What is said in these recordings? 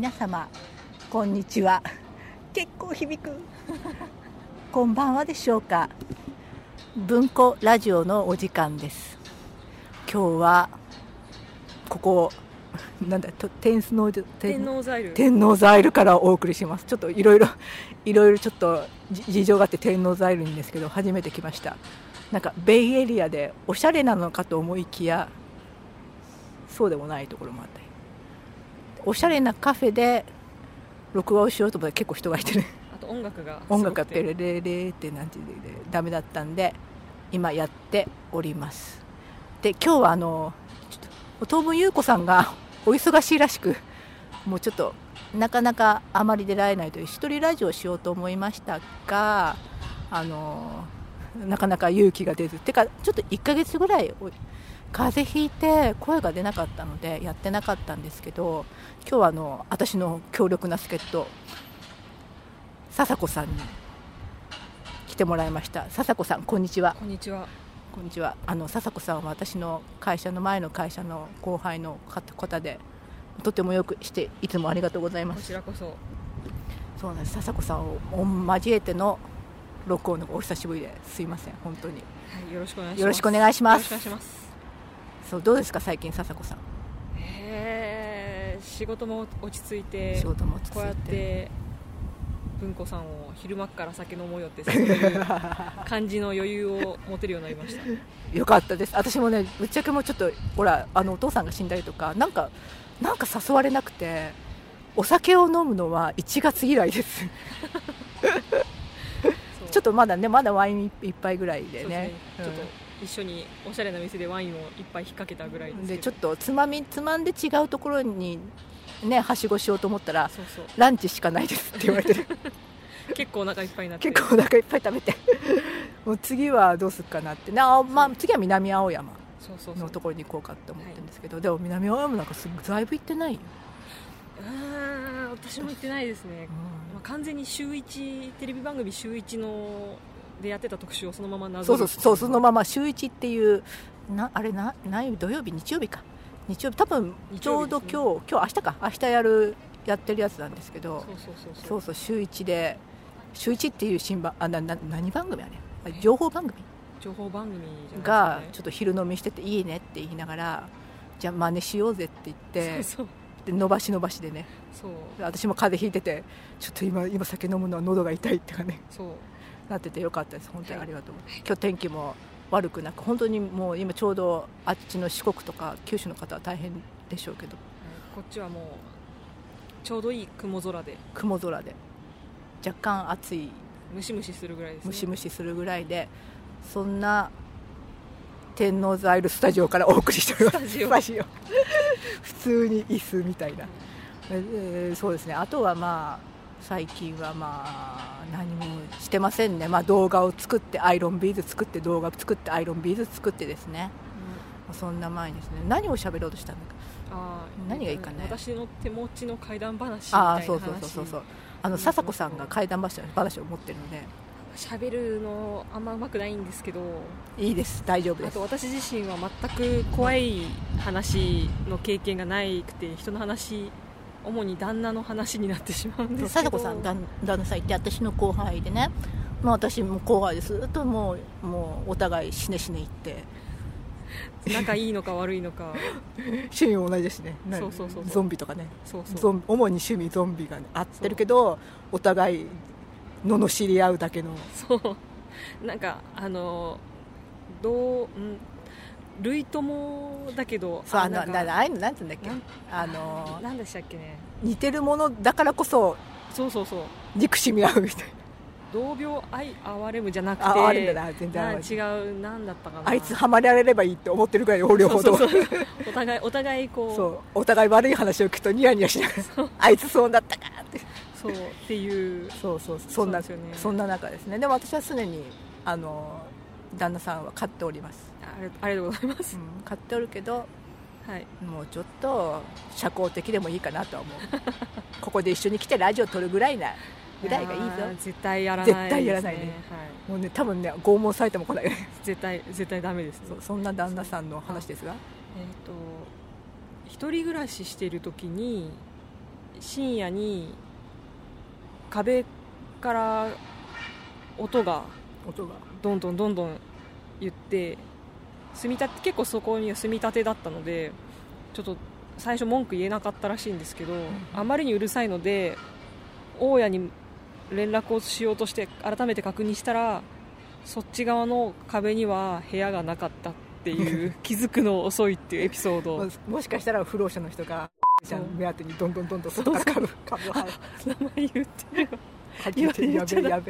皆様こんにちは。結構響く。こんばんはでしょうか。文庫ラジオのお時間です。今日はここなんだと天皇天王ザイル天王ザイルからお送りします。ちょっといろいろいろいろちょっと事情があって天王ザイルにですけど初めて来ました。なんかベイエリアでおしゃれなのかと思いきやそうでもないところもあったりおしゃれなカフェで録画をしようと思って結構人がいてるあと音楽が音楽がペレレレってなんていうでダメだったんで今やっております。で今日はあの当分優子さんが お忙しいらしくもうちょっとなかなかあまり出られないという一人ラジオをしようと思いましたがあのなかなか勇気が出ず。てかちょっと1ヶ月ぐらい風邪ひいて声が出なかったのでやってなかったんですけど今日はあの私の強力な助っ人笹子さんに来てもらいました。笹子さんこんにちは。こんにちは。こんにちは。あの笹子さんは私の会社の前の会社の後輩の方でとてもよくしていつもありがとうございます。こちらこそ。そうなんです。笹子さんを交えての録音のお久しぶりですいません本当に、はい、よろしくお願いします。よろしくお願いしますそうどうですか最近笹子さん？えー、仕事も落ち着いて仕事も落ち着いて。こうやって文子さんを昼間から酒飲もうよって感じの余裕を持てるようになりました。よかったです。私もねぶっちゃけもうちょっとほらあのお父さんが死んだりとかなんかなんか誘われなくてお酒を飲むのは1月以来です。ちょっとまだねまだワイン一杯ぐらいでね、ねうん、ちょっと一緒におしゃれな店でワインを一杯引っ掛けたぐらいでちょっとつまみつまんで違うところにねはしごしようと思ったらランチしかないですって言われて。る 結構お腹いっぱいになって。結構お腹いっぱい食べて。もう次はどうするかなって。な、まあ、次は南青山のところに行こうかって思ってるんですけど、はい、でも南青山なんかすだいぶ行ってないよ。うん私も行ってないですね、うん、まあ、完全に週1テレビ番組週1のでやってた特集をそのままなぞそうそうそうそのまま週1っていうなあれな何土曜日日曜日か。日曜日。多分ちょうど今日、ね、今日明日か。明日やるやってるやつなんですけど。そうそう週1で週1っていう新番あなな何番組あれ？情報番組？情報番組がちょっと昼飲みしてていいねって言いながらじゃあ真似しようぜって言ってそうそう。で伸ばし伸ばしでね。そう。私も風邪ひいててちょっと今今酒飲むのは喉が痛いっていうかね。そうなっててよかったです。本当にありがとう、はい、今日天気も悪くなく本当にもう今ちょうどあっちの四国とか九州の方は大変でしょうけど、こっちはもうちょうどいい雲空で。雲空で。若干暑い。ムシムシするぐらいです、ね、ムシムシするぐらいでそんな天王ザイルスタジオからお送りしております。スタジオ。普通に椅子みたいな、えー、そうですね。あとはまあ最近はまあ何もしてませんね、まあ、動画を作ってアイロンビーズ作って動画作ってアイロンビーズ作ってですね、うん、そんな前ですね。何を喋ろうとしたんだか。あ何がいいかね。私の手持ちの怪談話みたいな話。あそうそうそうそうあの笹子さんが怪談話話を持ってるので。喋るのあんまうまくないんですけど。いいです。大丈夫です。あと私自身は全く怖い話の経験がないくて人の話主に旦那の話になってしまうんですけど。貞子さん旦那さんいて私の後輩でね、まあ、私も後輩でずっともうもうお互いしねしね言って。仲いいのか悪いのか。趣味も同じですね。そうそうそうゾンビとかね。そうそう。主に趣味ゾンビが、ね、合ってるけどお互い罵り合うだけの。そう。なんかあのどう、うん、類友だけどそうあのああいうのなんて言うんだっけ？あの何でしたっけね？似てるものだからこそそうそうそう。憎しみ合うみたいな。同病愛哀れむじゃなくてあるんだな。全然違う何だったかな。あいつはまられればいいって思ってるぐらい両方とお互いお互いこうそう。お互い悪い話を聞くとニヤニヤしながらあいつそうだったかって。そうっていう。そうそう。そんなそ,、ね、そんな中ですね。でも私は常にあの旦那さんは買っておりますありがとうございます、うん、買っておるけど、はい、もうちょっと社交的でもいいかなとは思う。ここで一緒に来てラジオ撮るぐらいなぐらいがいいぞ。絶対やらない、ね、絶対やらないね、はい、もうね多分ね拷問されても来ない。絶対絶対ダメです、ね、そそんな旦那さんの話ですが。えっ、ー、と一人暮らししている時に深夜に壁から音が音が。どんどんどんどん言って住みたて結構そこには住みたてだったのでちょっと最初文句言えなかったらしいんですけど、あまりにうるさいので大家に連絡をしようとして改めて確認したらそっち側の壁には部屋がなかったっていう 気づくの遅いっていうエピソード。ももしかしたら不老者の人がじゃ目当てにどんどんどんどん外から株株を入名前言ってるわってきてや言っちゃ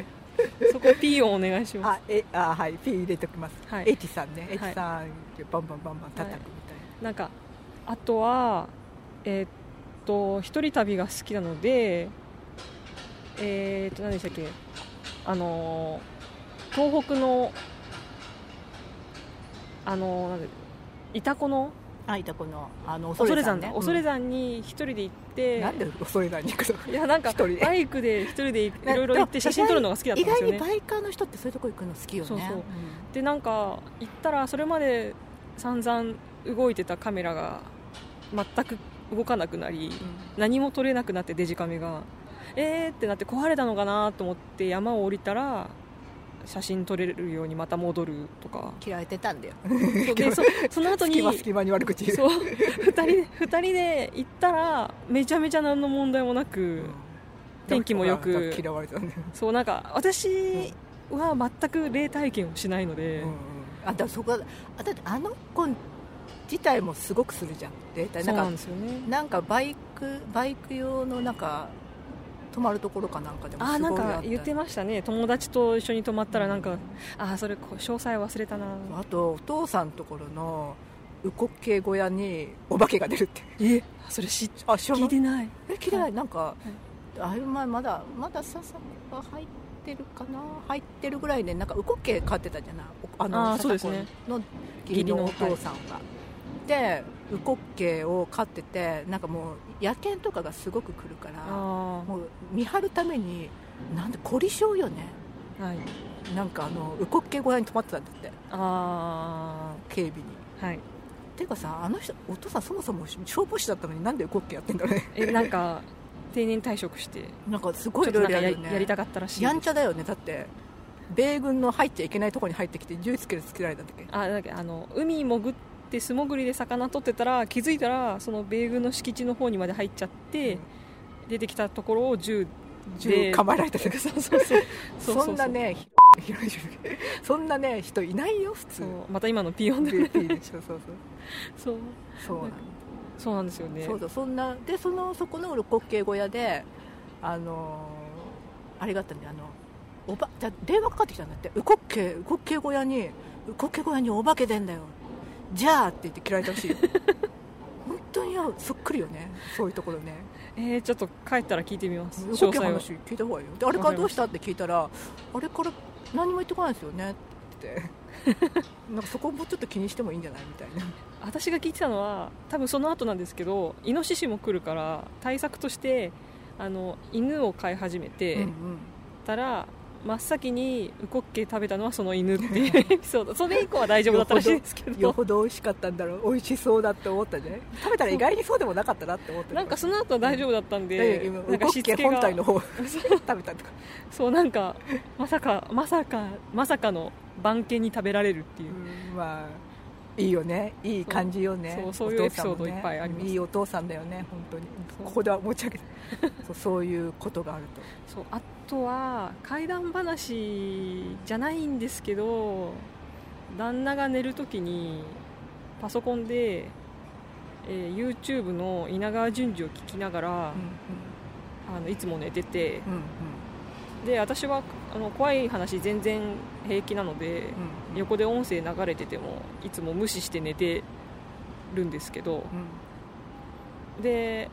そこ P をお願いします。あえあはい P 入れておきます、はい。エティさんね。エティさんバンバンバンバン叩くみたいな。んかあとはえーっと一人旅が好きなのでえーっと何でしたっけ？あのー東北のあのーなんでイタコの？なあいたこのあの恐山ね。だ恐山に一人で行って、なんで恐山に行くの？いやなんか一人で。バイクで一人でいねろいろ行って写真撮るのが好きだったんですよね。意外にバイカーの人ってそういうとこ行くの好きよね。そうそう。うん。でなんか行ったらそれまで散々動いてたカメラが全く動かなくなり何も撮れなくなってデジカメが。えーってなって壊れたのかなと思って山を降りたら写真撮れるようにまた戻るとか。嫌われてたんだよ。で そその後に隙間隙間に悪口言う。そう2人で二人で行ったらめちゃめちゃ何の問題もなく、天気もよく嫌われたんだよ、そうなんか私は全く霊体験をしないので、うんうん。あだそこあだってあの子自体もすごくするじゃん。データそうなんかなんですよね。なんかバイクバイク用のなんか泊まるところかなんかでもあーなんすごいあった。か言ってましたね。友達と一緒に泊まったらなんかあーそれこう詳細忘れたな。あとお父さんのところのウコッケ小屋にお化けが出るって。えそれ知っあ聞いてない。え聞いてない？なんか、あれ前まだまだ笹が入ってるかな？入ってるぐらいでなんかウコッケ飼ってたじゃない？おあのあーそうですの義理のお父さんが、でウコッケを飼っててなんかもう野犬とかがすごく来るからあもう見張るためになんで凝り性よね。あはい。なんかあのウコッケ小屋に泊まってたんだって。あ警備に。あはい。ていうかさあの人お父さんそもそも消防士だったのになんでウコッケやってんだろうね。えなんか定年退職して。なんかすごいやりたかったらしいやんちゃだよね。だって米軍の入っちゃいけないところに入ってきて銃つけるつけられたんだっけ。あなんかあの海に潜って素潜りで魚取ってたら気づいたらその米軍の敷地の方にまで入っちゃって、出てきたところを銃銃で構えられたりそうそうそう。そんなねひ広いそんなね人いないよ普通。そう。また今のピヨンでしょそうそうそう。そう。そうなんですよね。そうそうそんなでそのそこの六角形小屋であのーあれがあったんであのおばじゃ電話かかってきたんだって「ウコッケウコッケ小屋にウコッケ小屋にお化け出んだよじゃあ」って言って切られたらしいよ。本当によそっくりよね。そういうところね。えー、ちょっと帰ったら聞いてみます。詳細を話聞いた方がいいよ。であれからどうしたって聞いたらあれから何も言ってこないですよねって。なんかそこもちょっと気にしてもいいんじゃないみたいな。私が聞いてたのは多分その後なんですけどイノシシも来るから対策としてあの犬を飼い始めて、うんうん。たら真っ先にウコッケ食べたのはその犬っていう エピソード。それ以降は大丈夫だったらしいですけよどほど美味しかったんだろう美味しそうだって思ったね。食べたら意外にそうでもなかったなって思ってなんかその後は大丈夫だったんでで、今なんか本体の方。食べたとか。そうなんかまさかまさかまさかの番犬に食べられるっていう、うんまあいいよね。いい感じよね。そう。そういうお父さんもエピソードいっぱいあります。いいお父さんだよね本当に。ここでは持ち上げてそうそういうことがあると。そうあとは怪談話じゃないんですけど旦那が寝るときにパソコンで、えー YouTube の稲川淳二を聞きながら、あのいつも寝ててうんうんで私はあの怖い話全然平気なので、うん。横で音声流れててもいつも無視して寝てるんですけどうん。で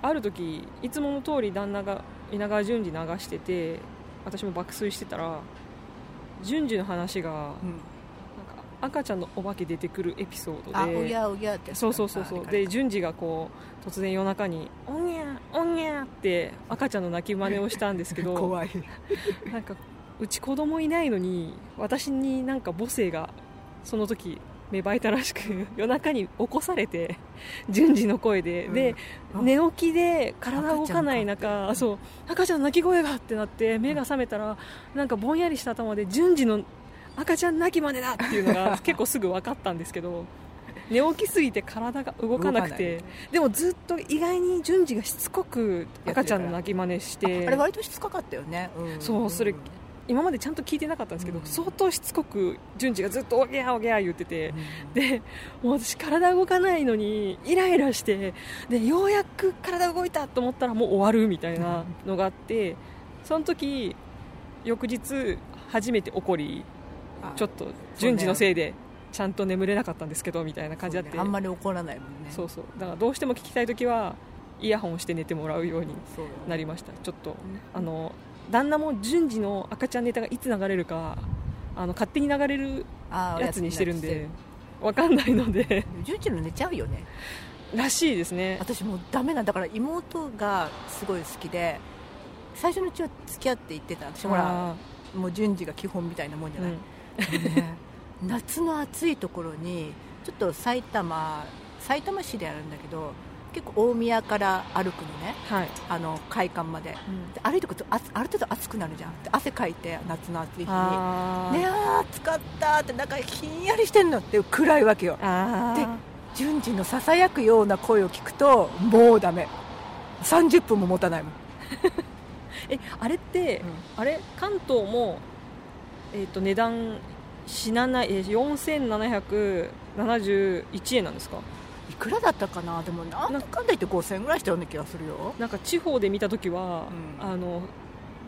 ある時いつもの通り旦那が稲川淳二流してて私も爆睡してたら淳二の話がなんかうん赤ちゃんのお化け出てくるエピソードでそうそうそうそう。あで淳二がこう突然夜中に「おんぎゃおんぎゃ」って赤ちゃんの泣き真似をしたんですけど 怖い。なんかうち子供いないのに私になんか母性がその時芽生えたらしく 夜中に起こされて 順次の声で、うん。であ。寝起きで体動かない中そう赤ちゃんの泣き声がってなって目が覚めたらなんかぼんやりした頭で順次の赤ちゃん泣き真似だっていうのが結構すぐ分かったんですけど寝起きすぎて体が動かなくて。でもずっと意外に順次がしつこく赤ちゃんの泣き真似して。あれ割としつこかったよね、んそうそれん今までちゃんと聞いてなかったんですけど、うん。相当しつこく順次がずっとおぎゃおぎゃ言ってて、うん。でもう私体動かないのにイライラしてでようやく体動いたと思ったらもう終わるみたいなのがあってその時翌日初めて怒りあちょっと順次のせいでちゃんと眠れなかったんですけどみたいな感じだって。ね。あんまり怒らないもんね。そうそう。だからどうしても聞きたい時はイヤホンして寝てもらうようになりました。ちょっとあの旦那も順次の赤ちゃんネタがいつ流れるかあの勝手に流れるやつにしてるんやでわかんないので。つ順次の寝ちゃうよね。らしいですね。私もうダメなんだ。から妹がすごい好きで最初のうちは付き合って行ってた。私ほらあもう順次が基本みたいなもんじゃーない、うん夏の暑いところにちょっと埼玉埼玉市であるんだけど結構大宮から歩くのね。はい、あの会館まで。で歩いてくるとあある程度暑くなるじゃん。で汗かいて夏の暑い日に。ねあー。暑かったってなんかひんやりしてんのって暗いわけよ。で順次のささやくような声を聞くともうダメ。30分も持たないもん、えあれって、あれ？関東も、えー、と値段死なないえー4771円なんですか？いくらだったかな？でもなんだかんだ言って5000円ぐらいしたような気がするよ。なんか地方で見た時は、うん。あの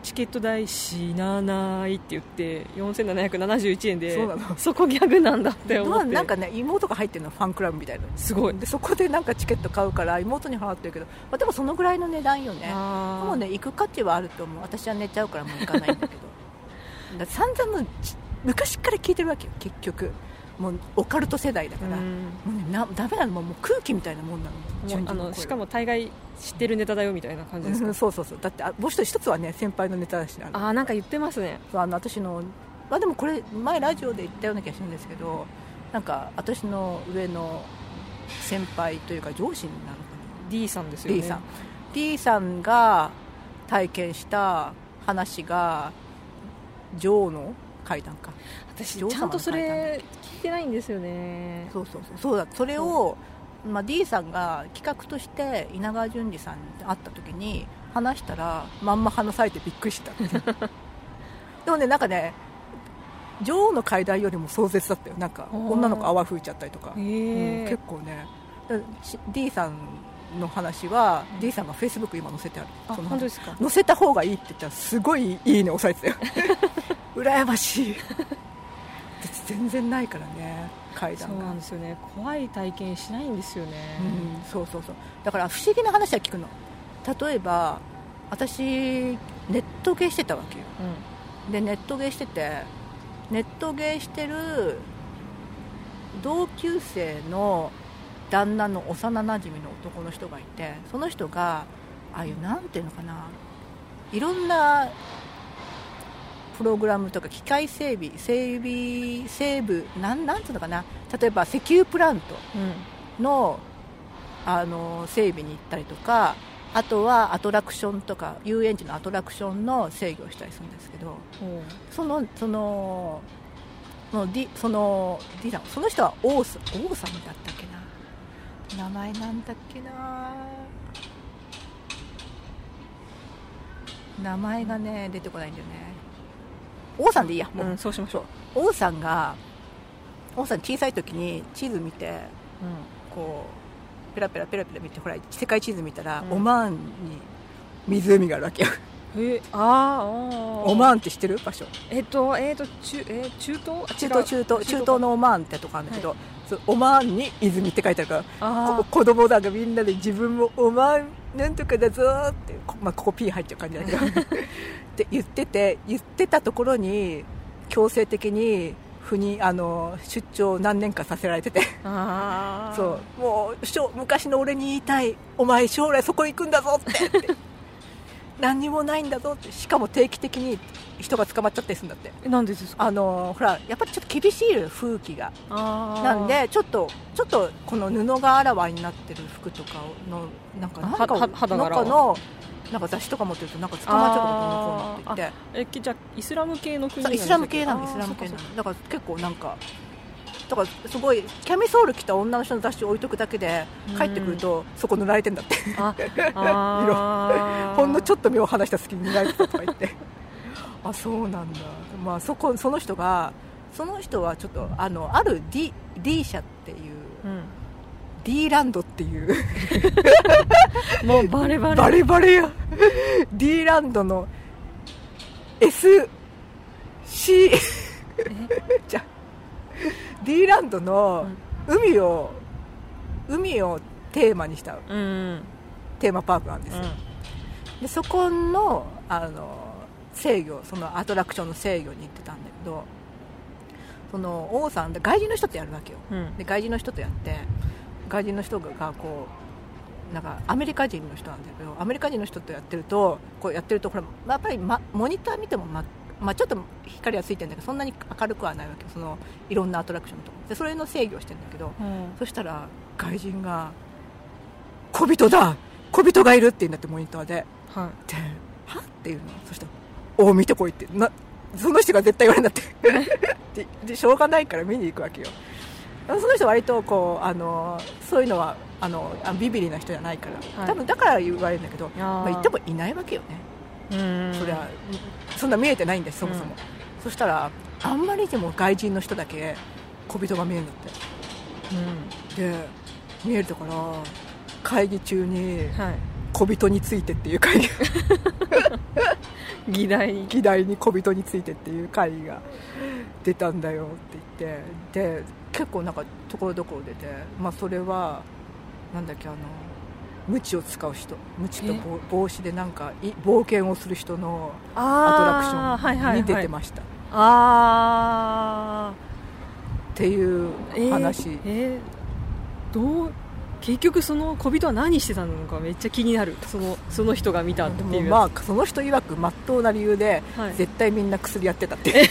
チケット代死なないって言って4771円でそうなの。そこギャグなんだって思って。まあなんかね妹が入ってるのファンクラブみたいな。すごい。でそこでなんかチケット買うから妹に払ってるけど、まあ、でもそのぐらいの値段よね。もうね行く価値はあると思う。私は寝ちゃうからもう行かないんだけど。だ散々もうち昔から聞いてるわけよ結局。もうオカルト世代だから、もうん。うねなダメなのもう空気みたいなもんなの。もうあのしかも大概知ってるネタだよみたいな感じですか？うんそうそうそう。だってあもう一つ一つはね先輩のネタだしあの。ああなんか言ってますね。そうあの私の、まあ、でもこれ前ラジオで言ったような気がするんですけどなんか私の上の先輩というか上司になるのか D さんですな、よね。D さん。D さんが体験した話が女王の階段か。私ちゃんとそれ聞いてないんですよね。そうそうそう。そうだ。それを、まあ、D さんが企画として稲川淳二さんに会った時に話したらまんま話されてびっくりした。でもねなんかね女王の階段よりも壮絶だったよ。なんか女の子泡吹いちゃったりとか、へうんえ結構ね。D さんの話は、D さん。がフェイスブック今載せてある。あその本当ですか？載せた方がいいって言ったらすごいいいね押されてたよ。羨ましい。私全然ないからね階段が。そうなんですよね。怖い体験しないんですよね、うん、そうそうそう。だから不思議な話は聞くの。例えば私ネットゲーしてたわけよ。でネットゲーしててネットゲーしてる同級生の旦那の幼なじみの男の人がいてその人がああいうなんていうのかないろんなプログラムとか機械整備整備整部なんなんていうのかな例えば石油プラントうん。のあの整備に行ったりとかあとはアトラクションとか遊園地のアトラクションの制御をしたりするんですけどうん。そのそのそのそのさんその人は王さ王さんだったっけな？名前なんだっけな。名前がね出てこないんだよね。王さんでいいやもう、うん、そうしましょう。王さんが王さん小さい時に地図見てうこうペラペラペラペラ見てほら世界地図見たら、うん。オマーンに湖があるわけよ。んえあーあー。オマーンって知ってる場所？えっとえっと中えー中東？あ中東中東。中東のオマーンってとこあるんだけど、はそうオマーンに泉って書いてあるからあこ子供だがみんなで自分もオマーンなんとかだぞーってこ,、まあ、ここ P 入っちゃう感じだけど。って言ってて言ってたところに強制的に赴任あの出張を何年かさせられてて。そうもう昔の俺に言いたいお前将来そこ行くんだぞってって何にもないんだぞってしかも定期的に人が捕まっちゃったりするんだって。えなんでですか？あのほらやっぱりちょっと厳しい風紀が。あー。なんでちょっとちょっとこの布があらわになってる服とかのなんかなんか肌中のなんか雑誌とか持ってるとなんか捕まっちゃうこうのってて。えきじゃあイスラム系の国そうイスラム系なのイスラム系なのだから結構なんかだからすごいキャミソール着た女の人の雑誌を置いとくだけで帰ってくるとそこ塗られてんだって。あ あー。ほんのちょっと目を離した隙に塗られてたとか言って。あそうなんだ、まあ、そこその人がその人はちょっとあのある D, D 社っていううん。D ランドっていう。もうバレバレ。バレバレや。D ランドの SC じゃ D ランドの海を海をテーマにしたうん。うんテーマパークなんです。よ、でそこのあの制御そのアトラクションの制御に行ってたんだけどその王さんで外人の人とやるわけよ。うん。で外人の人とやって外人の人がこうなんかアメリカ人の人なんだけどアメリカ人の人とやってるとこうやってるとほらやっぱり、ま、モニター見ても、ままあ、ちょっと光はついてるんだけどそんなに明るくはないわけよそのいろんなアトラクションとでそれの制御をしてるんだけどうん。そしたら外人が「小人だ小人がいる」って言うんだってモニターで。はで「は?」っていうの。そしたら「おお見てこい」って。なその人が絶対言われるんだって。ででしょうがないから見に行くわけよ。その人割とこうあのそういうのはあのあビビリな人じゃないから、はい。多分だから言われるんだけどいまあ、言ってもいないわけよね、うんそりゃそんな見えてないんですそもそも、うんそしたらあんまりにも外人の人だけ小人が見えるんだって。うん。で見えるから会議中にはい。小人についてっていう会議。議題。に議題に小人についてっていう会議が出たんだよって言って。で結構なんかところどころ出て、まあ、それはなんだっけあの鞭を使う人鞭とぼ帽子でなんかい冒険をする人のアトラクションに出てました、あっていうーえ？ー話、え？ーどう？結局その小人は何してたのかめっちゃ気になる。そのその人が見たっていうまあその人曰くまっとうな理由で、はい。絶対みんな薬やってたって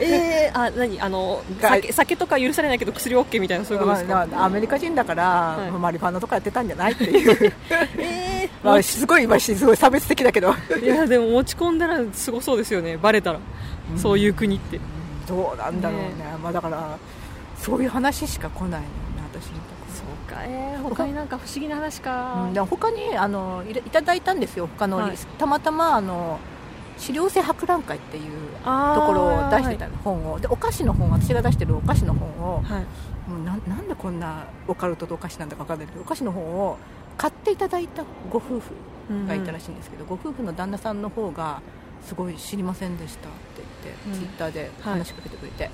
えー、あ何？あのが酒酒とか許されないけど薬 OK みたいなそういうことですか、まあアメリカ人だから、い。マリファナとかやってたんじゃないっていう。えまあすごい今すごい差別的だけど。ー、いやでも持ち込んだらすごそうですよね。バレたら、うん。そういう国って。どうなんだろうね。ねまあ、だからそういう話しか来ないかえー、他になんか不思議な話か。うんで他にあのいいただいたんですよ。他の、はい。たまたまあの資料性博覧会っていうところを出してたの、本を。でお菓子の本私が出してるお菓子の本を、はい。もうなんなんでこんなオカルトとお菓子なんだか分かんないけどお菓子の本を買っていただいたご夫婦がいたらしいんですけど、ご夫婦の旦那さんの方がすごい知りませんでしたって言って、うん。ツイッターで話しかけてくれて、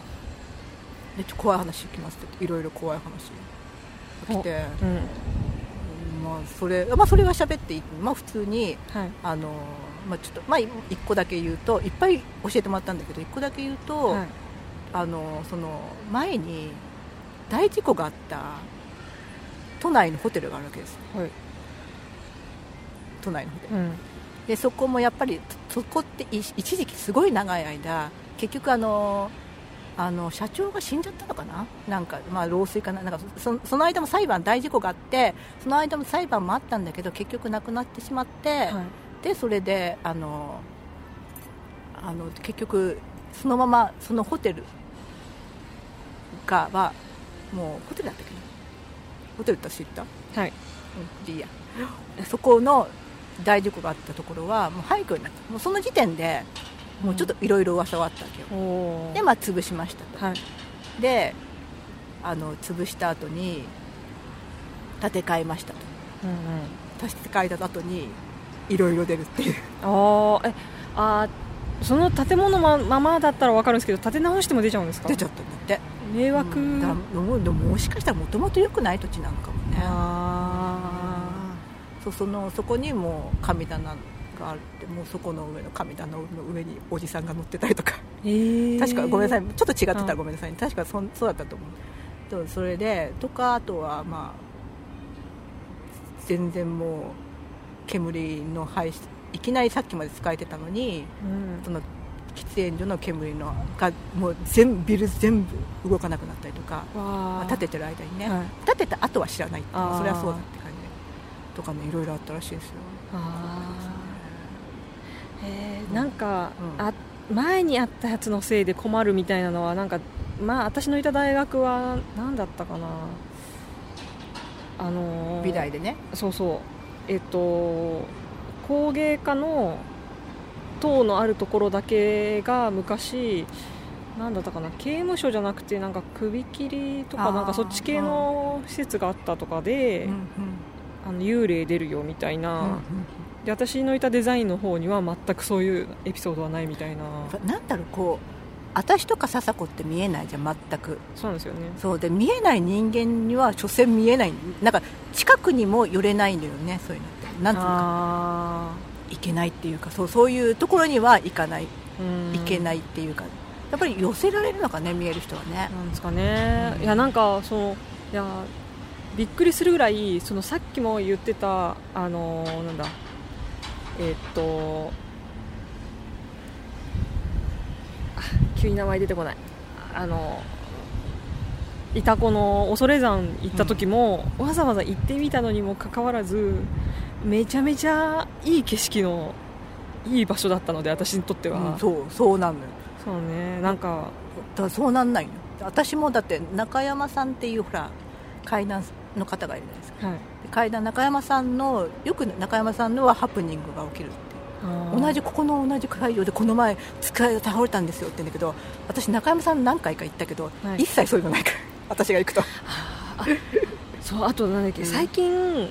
でちょ怖い話聞きますって言っていろいろ怖い話が来て、うんうん。まあ、それまあそれは喋ってまあ、普通にはい。あの、まあ、ちょっと、まあ、1個だけ言うといっぱい教えてもらったんだけど1個だけ言うと、はい。あのその前に大事故があった都内のホテルがあるわけです。はい。都内のホテル。うん。でそこもやっぱりそこってい一時期すごい長い間結局あのあの社長が死んじゃったのかな？なんか、まあ、老衰かな？なんかそその間も裁判大事故があってその間も裁判もあったんだけど結局亡くなってしまって、はい。でそれであのあの結局そのままそのホテルがはもうホテルだったっけな？ホテルって知った？はい。うんいいや。そこの大事故があったところはもう廃墟になった。もうその時点でもうちょっといろいろ噂はあったわけよ、でまあ潰しましたと、はい。であの潰した後に建て替えましたと。うんうん。建て替えた後にいろいろ出るっていう。あー。えあーその建物まままだったら分かるんですけど建て直しても出ちゃうんですか？出ちゃったんだって。迷惑、うん。だもうでももしかしたらもともと良くない土地なのかもね。あそうそのそこにもう神棚があってもうそこの上の神棚の上におじさんが乗ってたりとか。ーえー、確かごめんなさいちょっと違ってたうんらごめんなさい、確かそんそうだったと思うとそれでとかあとはまあ全然もう煙の排出いきなりさっきまで使えてたのにうん。その喫煙所の煙のがもう全部ビル全部動かなくなったりとか立ててる間にね、はい。立てた後は知らないそれはそうだって感じ。でとかねいろいろあったらしいですよえーなんか、うん。あ前にあったやつのせいで困るみたいなのはなんかまあ私のいた大学は何だったかな。あのー美大でね。そうそう。えっと工芸科の塔のあるところだけが昔なんだったかな。刑務所じゃなくてなんか首切りとかなんかそっち系の施設があったとかで、あの幽霊出るよみたいな、で私のいたデザインの方には全くそういうエピソードはないみたいな。なんだろうこう私とか笹子って見えないじゃん全く。そうなんですよね。そうで見えない人間には所詮見えないなんか近くにも寄れないのよねそういうのって。なんつうのかあいけないっていうかそうそういうところには行かない。いけないっていうか、やっぱり寄せられるのかね見える人はね。なんですかね、うん。いやなんかそのいやびっくりするぐらいそのさっきも言ってたあのーなんだえーっとあ急に名前出てこない。あのいたこの恐山行った時も、わざわざ行ってみたのにもかかわらずめちゃめちゃいい景色のいい場所だったので私にとっては、うんそうそうなんのよ。そうねなんかだそうなんないの。私もだって中山さんっていうほら階段の方がいるじゃないですか。はい。階段中山さんのよく中山さんのはハプニングが起きるって同じここの同じ会場でこの前机が倒れたんですよって言うんだけど私中山さん何回か行ったけど、はい。一切そういうのないから 私が行くと。そうあとなんだっけ、うん。最近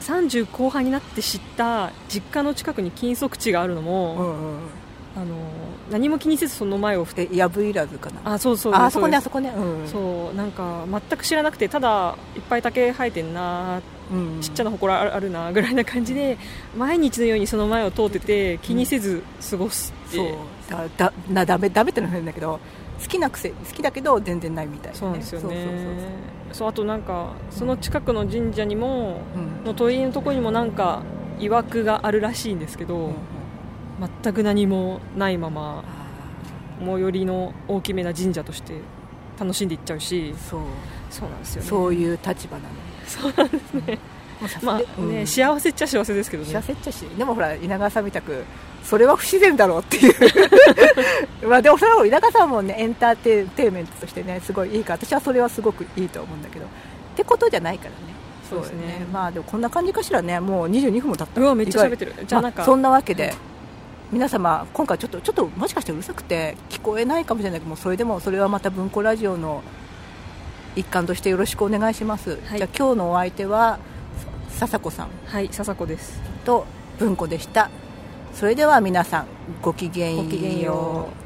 30後半になって知った実家の近くに金属地があるのうも、んうんうんあの何も気にせずその前を振ってでやぶいらずかな。あそうそう。ああそこねあそこね。うん。そう。なんか全く知らなくてただいっぱい竹生えてんなうんちっちゃな祠あるあるなぐらいな感じで毎日のようにその前を通ってて気にせず過ごすって、そう。だだなダメダメってのは変だけど好きなくせ好きだけど全然ないみたいな、ね、そうなんですよね。あとなんかその近くの神社にも、そううん。の鳥居のところにもなんか曰くがあるらしいんですけど、うんうん全く何もないままあ最寄りの大きめな神社として楽しんでいっちゃうしーそう。そうなんですよね。そういう立場なの。そうなんですね。まあでうん。ね、幸せっちゃ幸せですけどね。幸せっちゃしでもほら稲川さんみたくそれは不自然だろうっていう。まあでもそれは稲川さんもねエンターテイテイメントとしてねすごいいいから私はそれはすごくいいと思うんだけど。ってことじゃないからね。そうですね。よまあでもこんな感じかしらね。もう22分も経った。うわめっちゃ喋ってる。じゃあなんか、まそんなわけで、皆様今回ちょっとちょっともしかしてうるさくて聞こえないかもしれないけどもそれでもそれはまた文庫ラジオの一環としてよろしくお願いします、はい。じゃあ今日のお相手は笹子さん。はい笹子です。と文庫でした。それでは皆さんごきげんよう。ごきげんよう